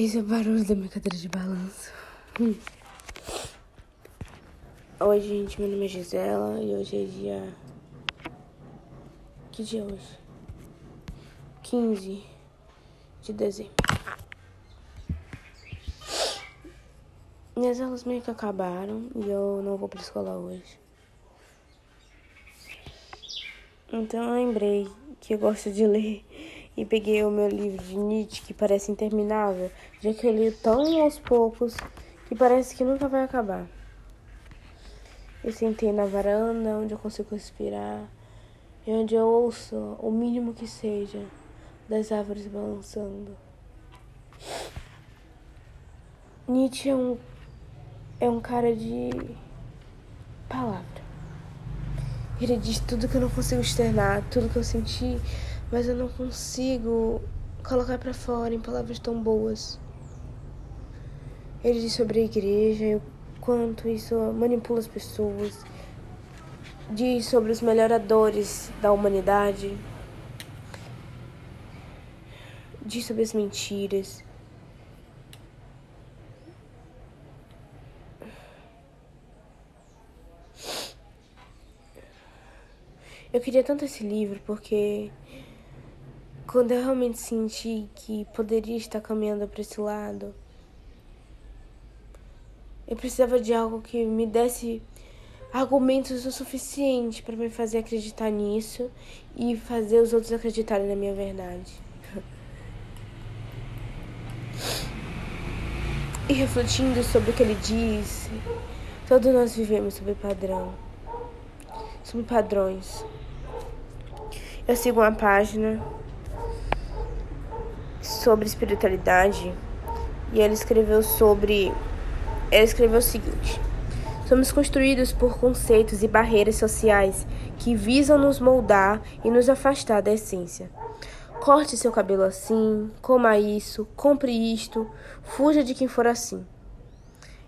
Esse é o barulho da minha cadeira de balanço. Hum. Oi, gente. Meu nome é Gisela e hoje é dia. Que dia é hoje? 15 de dezembro. Minhas aulas meio que acabaram e eu não vou pra escola hoje. Então eu lembrei que eu gosto de ler e peguei o meu livro de Nietzsche, que parece interminável, já que eu li tão aos poucos que parece que nunca vai acabar. Eu sentei na varanda onde eu consigo respirar e onde eu ouço o mínimo que seja das árvores balançando. Nietzsche é um, é um cara de palavra. Ele diz tudo que eu não consigo externar, tudo que eu senti, mas eu não consigo colocar para fora em palavras tão boas. Ele diz sobre a igreja e o quanto isso manipula as pessoas. Diz sobre os melhoradores da humanidade. Diz sobre as mentiras. Eu queria tanto esse livro porque quando eu realmente senti que poderia estar caminhando para esse lado, eu precisava de algo que me desse argumentos o suficiente para me fazer acreditar nisso e fazer os outros acreditarem na minha verdade. E refletindo sobre o que ele diz, todos nós vivemos sob padrão, sob padrões. Eu sigo uma página sobre espiritualidade e ela escreveu sobre. Ela escreveu o seguinte: Somos construídos por conceitos e barreiras sociais que visam nos moldar e nos afastar da essência. Corte seu cabelo assim, coma isso, compre isto, fuja de quem for assim.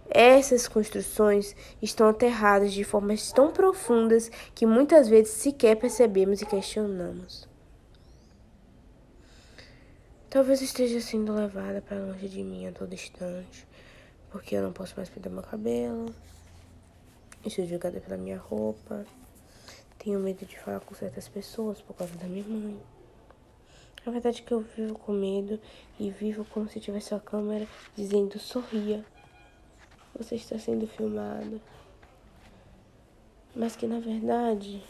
Essas construções estão aterradas de formas tão profundas que muitas vezes sequer percebemos e questionamos. Talvez esteja sendo levada para longe de mim a todo instante, porque eu não posso mais pintar meu cabelo, estou julgada pela minha roupa, tenho medo de falar com certas pessoas por causa da minha mãe. A verdade é que eu vivo com medo e vivo como se tivesse a câmera dizendo sorria. Você está sendo filmado. Mas que na verdade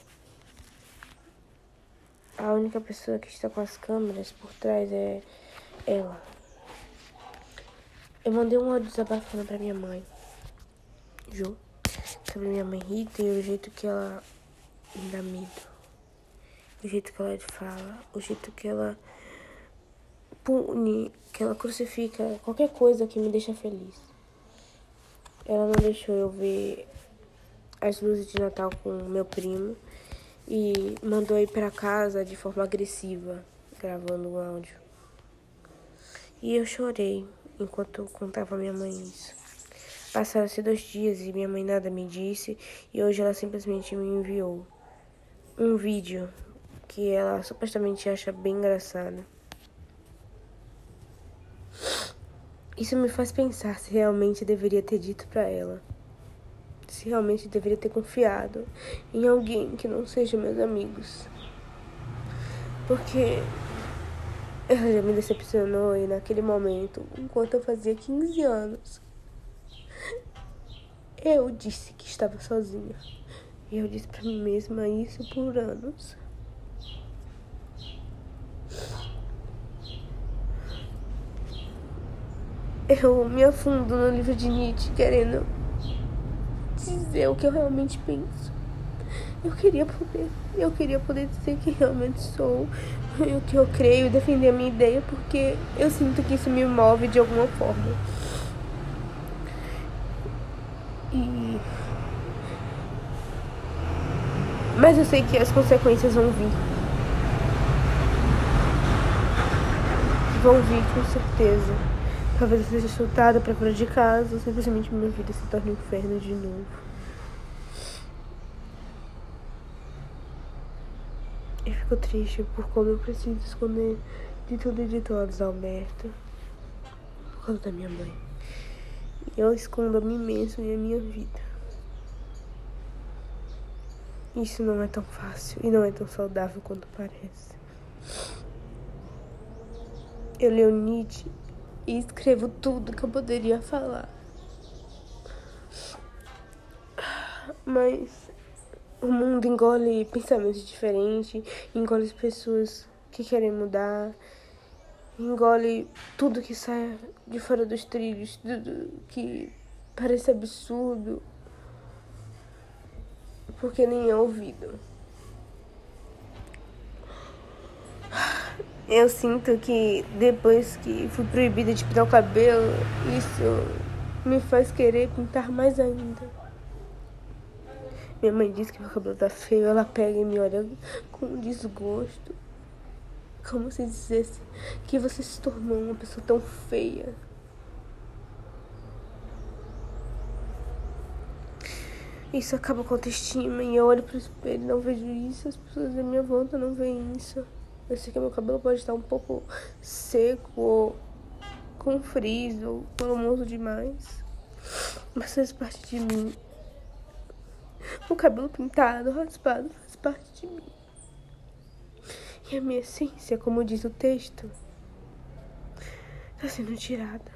a única pessoa que está com as câmeras por trás é ela. Eu mandei um áudio desabafando pra minha mãe, Ju, sobre minha mãe Rita e o jeito que ela me dá medo. O jeito que ela fala, o jeito que ela pune, que ela crucifica qualquer coisa que me deixa feliz. Ela não deixou eu ver as luzes de Natal com meu primo e mandou ir para casa de forma agressiva, gravando um áudio. E eu chorei enquanto contava a minha mãe isso. Passaram-se dois dias e minha mãe nada me disse, e hoje ela simplesmente me enviou um vídeo que ela supostamente acha bem engraçado. Isso me faz pensar se realmente deveria ter dito para ela se realmente deveria ter confiado em alguém que não seja meus amigos. Porque ela já me decepcionou e naquele momento, enquanto eu fazia 15 anos, eu disse que estava sozinha. E eu disse para mim mesma isso por anos. Eu me afundo no livro de Nietzsche querendo dizer o que eu realmente penso. Eu queria poder, eu queria poder dizer que realmente sou, o que eu creio defender a minha ideia, porque eu sinto que isso me move de alguma forma. E mas eu sei que as consequências vão vir. Vão vir com certeza. Talvez eu seja soltada para fora de casa ou simplesmente minha vida se torne um inferno de novo. Eu fico triste por como eu preciso esconder de tudo e de todos, Alberto. por causa da minha mãe. E eu escondo a mim mesmo e a minha vida. Isso não é tão fácil e não é tão saudável quanto parece. Eu leio Nietzsche e escrevo tudo que eu poderia falar. Mas o mundo engole pensamentos diferentes, engole as pessoas que querem mudar, engole tudo que sai de fora dos trilhos, tudo que parece absurdo, porque nem é ouvido. Eu sinto que depois que fui proibida de pintar o cabelo, isso me faz querer pintar mais ainda. Minha mãe disse que meu cabelo tá feio, ela pega e me olha com desgosto. Como se dissesse que você se tornou uma pessoa tão feia. Isso acaba com a autoestima e eu olho pro espelho e não vejo isso, as pessoas da minha volta não veem isso. Eu sei que meu cabelo pode estar um pouco seco com frizz ou volumoso demais, mas faz parte de mim. O cabelo pintado, raspado, faz parte de mim. E a minha essência, como diz o texto, está sendo tirada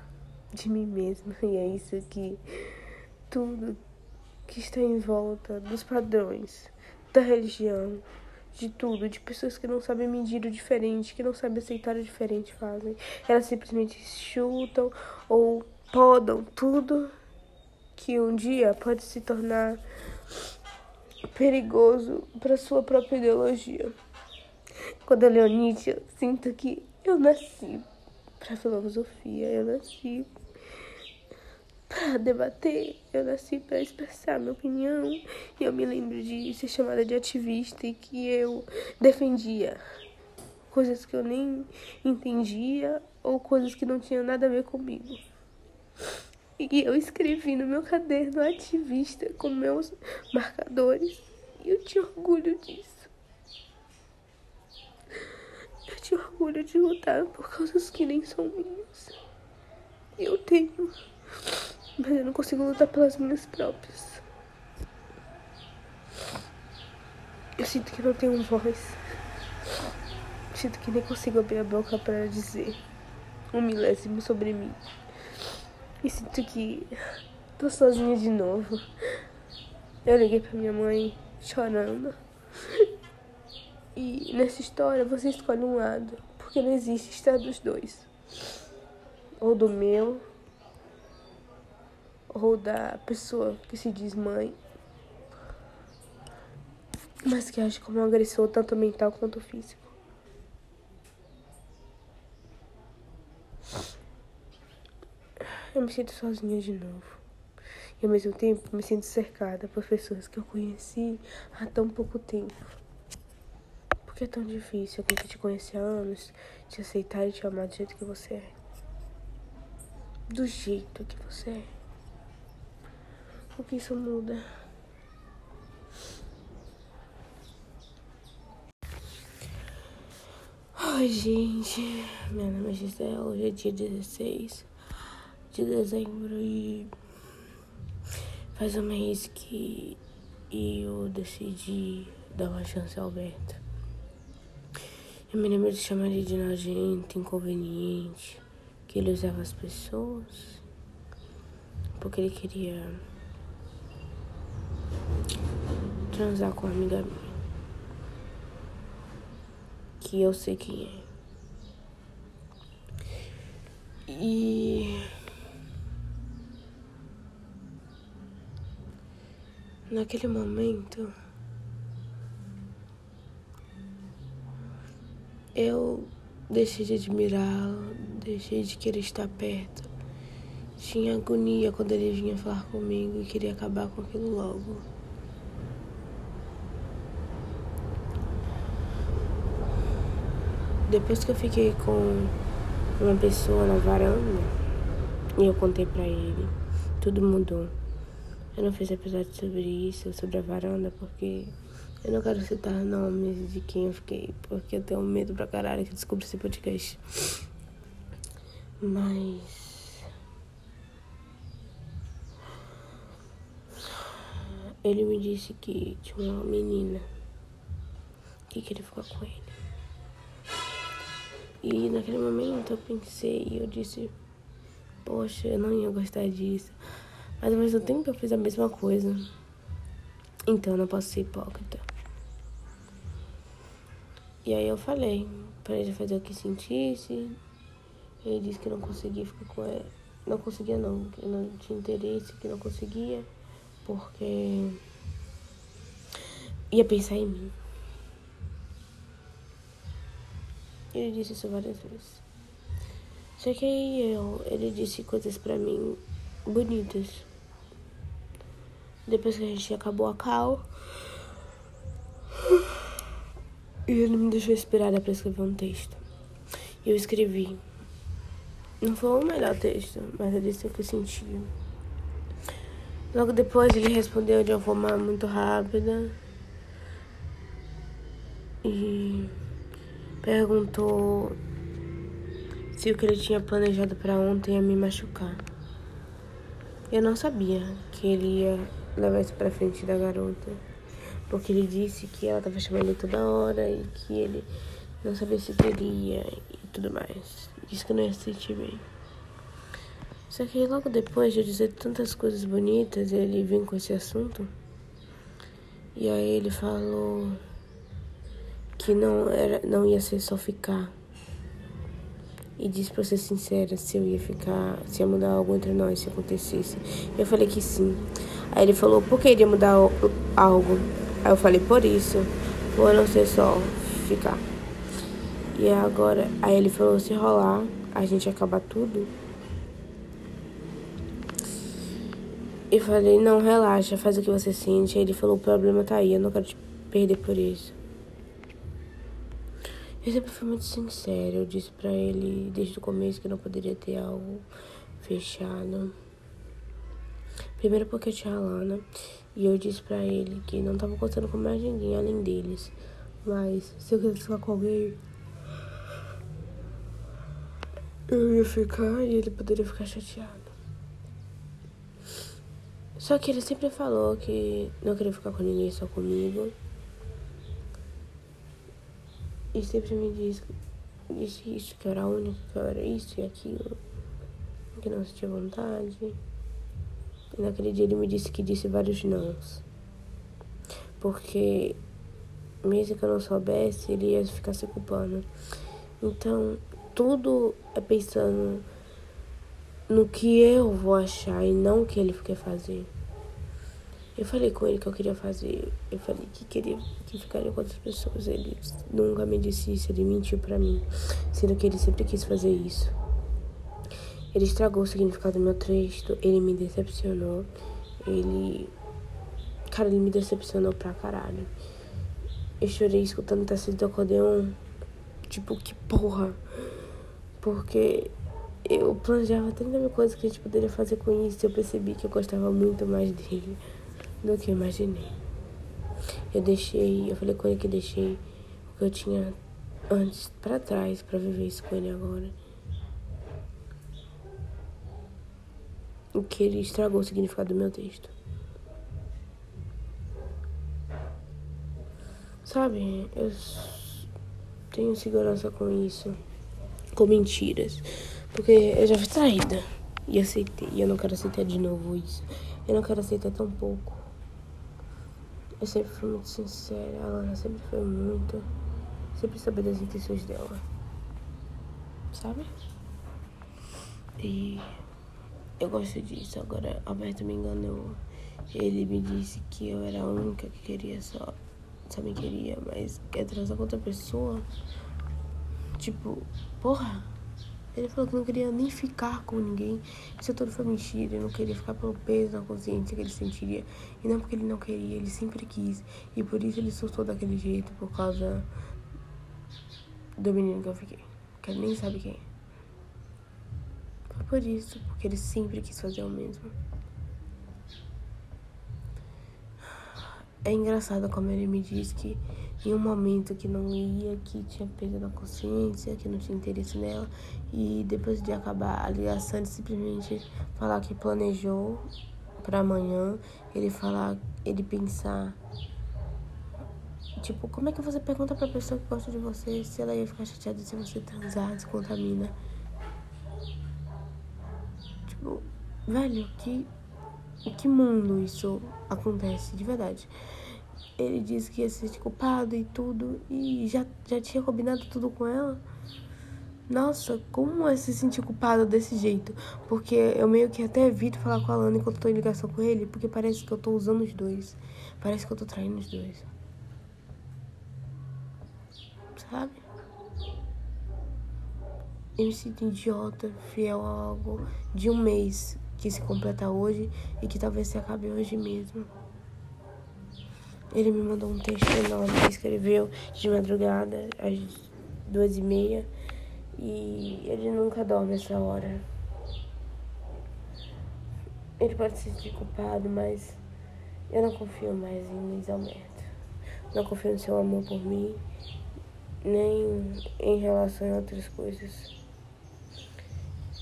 de mim mesma. E é isso que tudo que está em volta dos padrões, da religião, de tudo, de pessoas que não sabem medir o diferente, que não sabem aceitar o diferente fazem. Elas simplesmente chutam ou podam tudo que um dia pode se tornar perigoso para sua própria ideologia. Quando eu leio Nietzsche, eu sinto que eu nasci para filosofia, eu nasci debater, eu nasci para expressar minha opinião. E eu me lembro de ser chamada de ativista e que eu defendia coisas que eu nem entendia ou coisas que não tinham nada a ver comigo. E eu escrevi no meu caderno ativista com meus marcadores. E eu tinha orgulho disso. Eu tinha orgulho de lutar por causas que nem são minhas. Eu tenho. Mas eu não consigo lutar pelas minhas próprias. Eu sinto que não tenho voz. Sinto que nem consigo abrir a boca para dizer um milésimo sobre mim. E sinto que tô sozinha de novo. Eu liguei pra minha mãe chorando. E nessa história você escolhe um lado, porque não existe estar dos dois. Ou do meu, ou da pessoa que se diz mãe, mas que age como um agressor tanto mental quanto físico. Eu me sinto sozinha de novo. E ao mesmo tempo me sinto cercada por pessoas que eu conheci há tão pouco tempo. Porque é tão difícil alguém que te conhece há anos te aceitar e te amar do jeito que você é. Do jeito que você é. O que isso muda? Oi, gente. Meu nome é Gisele. Hoje é dia 16 de dezembro e faz um mês que eu decidi dar uma chance ao Alberto. Eu me lembro de chamar ele de nojento, inconveniente, que ele usava as pessoas porque ele queria transar com uma amiga minha. Que eu sei quem é. E naquele momento eu deixei de admirá-lo, deixei de querer estar perto. Tinha agonia quando ele vinha falar comigo e queria acabar com aquilo logo. Depois que eu fiquei com uma pessoa na varanda e eu contei pra ele, tudo mudou. Eu não fiz episódio sobre isso, sobre a varanda, porque eu não quero citar nomes de quem eu fiquei, porque eu tenho medo pra caralho que descubra esse podcast. Mas. Ele me disse que tinha uma menina que queria ficar com ele. E naquele momento eu pensei e eu disse, poxa, eu não ia gostar disso. Mas ao mesmo tempo eu fiz a mesma coisa. Então eu não posso ser hipócrita. E aí eu falei pra ele fazer o que sentisse. Ele disse que não conseguia ficar com ela. Não conseguia não, que não tinha interesse, que não conseguia, porque ia pensar em mim. Ele disse isso várias vezes. Só que aí eu, ele disse coisas pra mim bonitas. Depois que a gente acabou a cal. E ele me deixou inspirada para escrever um texto. E eu escrevi. Não foi o melhor texto, mas eu disse o que eu sentia. Logo depois ele respondeu de uma forma muito rápida. E perguntou se o que ele tinha planejado para ontem ia me machucar. Eu não sabia que ele ia levar isso pra frente da garota. Porque ele disse que ela tava chamando ele toda hora e que ele não sabia se queria e tudo mais. Disse que não ia se sentir bem. Só que logo depois de eu dizer tantas coisas bonitas, ele vem com esse assunto. E aí ele falou que não era, não ia ser só ficar. E disse pra ser sincera se eu ia ficar, se ia mudar algo entre nós se acontecesse. Eu falei que sim. Aí ele falou, por que iria mudar algo? Aí eu falei, por isso, por não ser só ficar. E agora, aí ele falou, se rolar, a gente acabar tudo. E falei, não, relaxa, faz o que você sente. Aí ele falou, o problema tá aí, eu não quero te perder por isso. Eu sempre fui muito sincero, eu disse pra ele desde o começo que não poderia ter algo fechado. Primeiro porque eu tinha a Lana e eu disse pra ele que não tava contando com mais ninguém além deles. Mas se eu quisesse ficar com alguém, eu ia ficar e ele poderia ficar chateado. Só que ele sempre falou que não queria ficar com ninguém, só comigo. E sempre me disse, disse isso, que eu era única, que eu era isso e aquilo. Que não sentia vontade. E naquele dia ele me disse que disse vários nãos. Porque mesmo que eu não soubesse, ele ia ficar se culpando. Então, tudo é pensando no que eu vou achar e não o que ele quer fazer. Eu falei com ele que eu queria fazer. Eu falei que queria que ficaria com outras pessoas. Ele nunca me disse isso, ele mentiu pra mim. Sendo que ele sempre quis fazer isso. Ele estragou o significado do meu texto, ele me decepcionou, ele. Cara, ele me decepcionou pra caralho. Eu chorei escutando tecido do acordeon. Tipo, que porra. Porque eu planejava 30 mil coisas que a gente poderia fazer com isso. Eu percebi que eu gostava muito mais dele do que eu imaginei. Eu deixei, eu falei com ele que deixei o que eu tinha antes para trás para viver isso com ele agora. o que ele estragou o significado do meu texto. Sabe, eu tenho segurança com isso, com mentiras, porque eu já fui traída e aceitei, e eu não quero aceitar de novo isso. Eu não quero aceitar tão pouco. Eu sempre fui muito sincera, a Lana sempre foi muito, sempre sabia das intenções dela, sabe? E eu gosto disso. Agora, Alberto me enganou. Ele me disse que eu era a única que queria só. Só me queria, mas quer transar com outra pessoa. Tipo, porra. Ele falou que não queria nem ficar com ninguém. Isso tudo foi mentira. Ele não queria ficar pelo peso na consciência que ele sentiria. E não porque ele não queria, ele sempre quis. E por isso ele surtou daquele jeito, por causa do menino que eu fiquei. Que ele nem sabe quem é por isso, porque ele sempre quis fazer o mesmo. É engraçado como ele me diz que em um momento que não ia, que tinha perda na consciência, que não tinha interesse nela, e depois de acabar a ligação, ele simplesmente falar que planejou pra amanhã, ele falar, ele pensar. Tipo, como é que você pergunta pra pessoa que gosta de você se ela ia ficar chateada se você transar, se contamina? Tipo, velho, que. que mundo isso acontece, de verdade. Ele disse que ia ser culpado e tudo, e já, já tinha combinado tudo com ela. Nossa, como é se sentir culpado desse jeito? Porque eu meio que até evito falar com a Lana enquanto tô em ligação com ele, porque parece que eu tô usando os dois. Parece que eu tô traindo os dois. Sabe? Eu me sinto idiota, fiel a algo de um mês que se completa hoje e que talvez se acabe hoje mesmo. Ele me mandou um texto enorme escreveu de madrugada, às duas e meia. E ele nunca dorme essa hora. Ele pode se sentir culpado, mas eu não confio mais em Luiz Alberto. Não confio no seu amor por mim, nem em relação a outras coisas.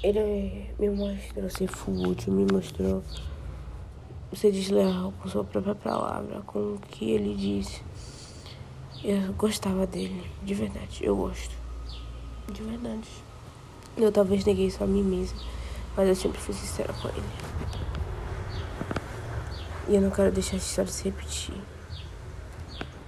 Ele me mostrou ser fútil, me mostrou ser desleal com sua própria palavra, com o que ele disse. Eu gostava dele, de verdade, eu gosto. De verdade. Eu talvez neguei isso a mim mesma, mas eu sempre fui sincera com ele. E eu não quero deixar essa história se repetir.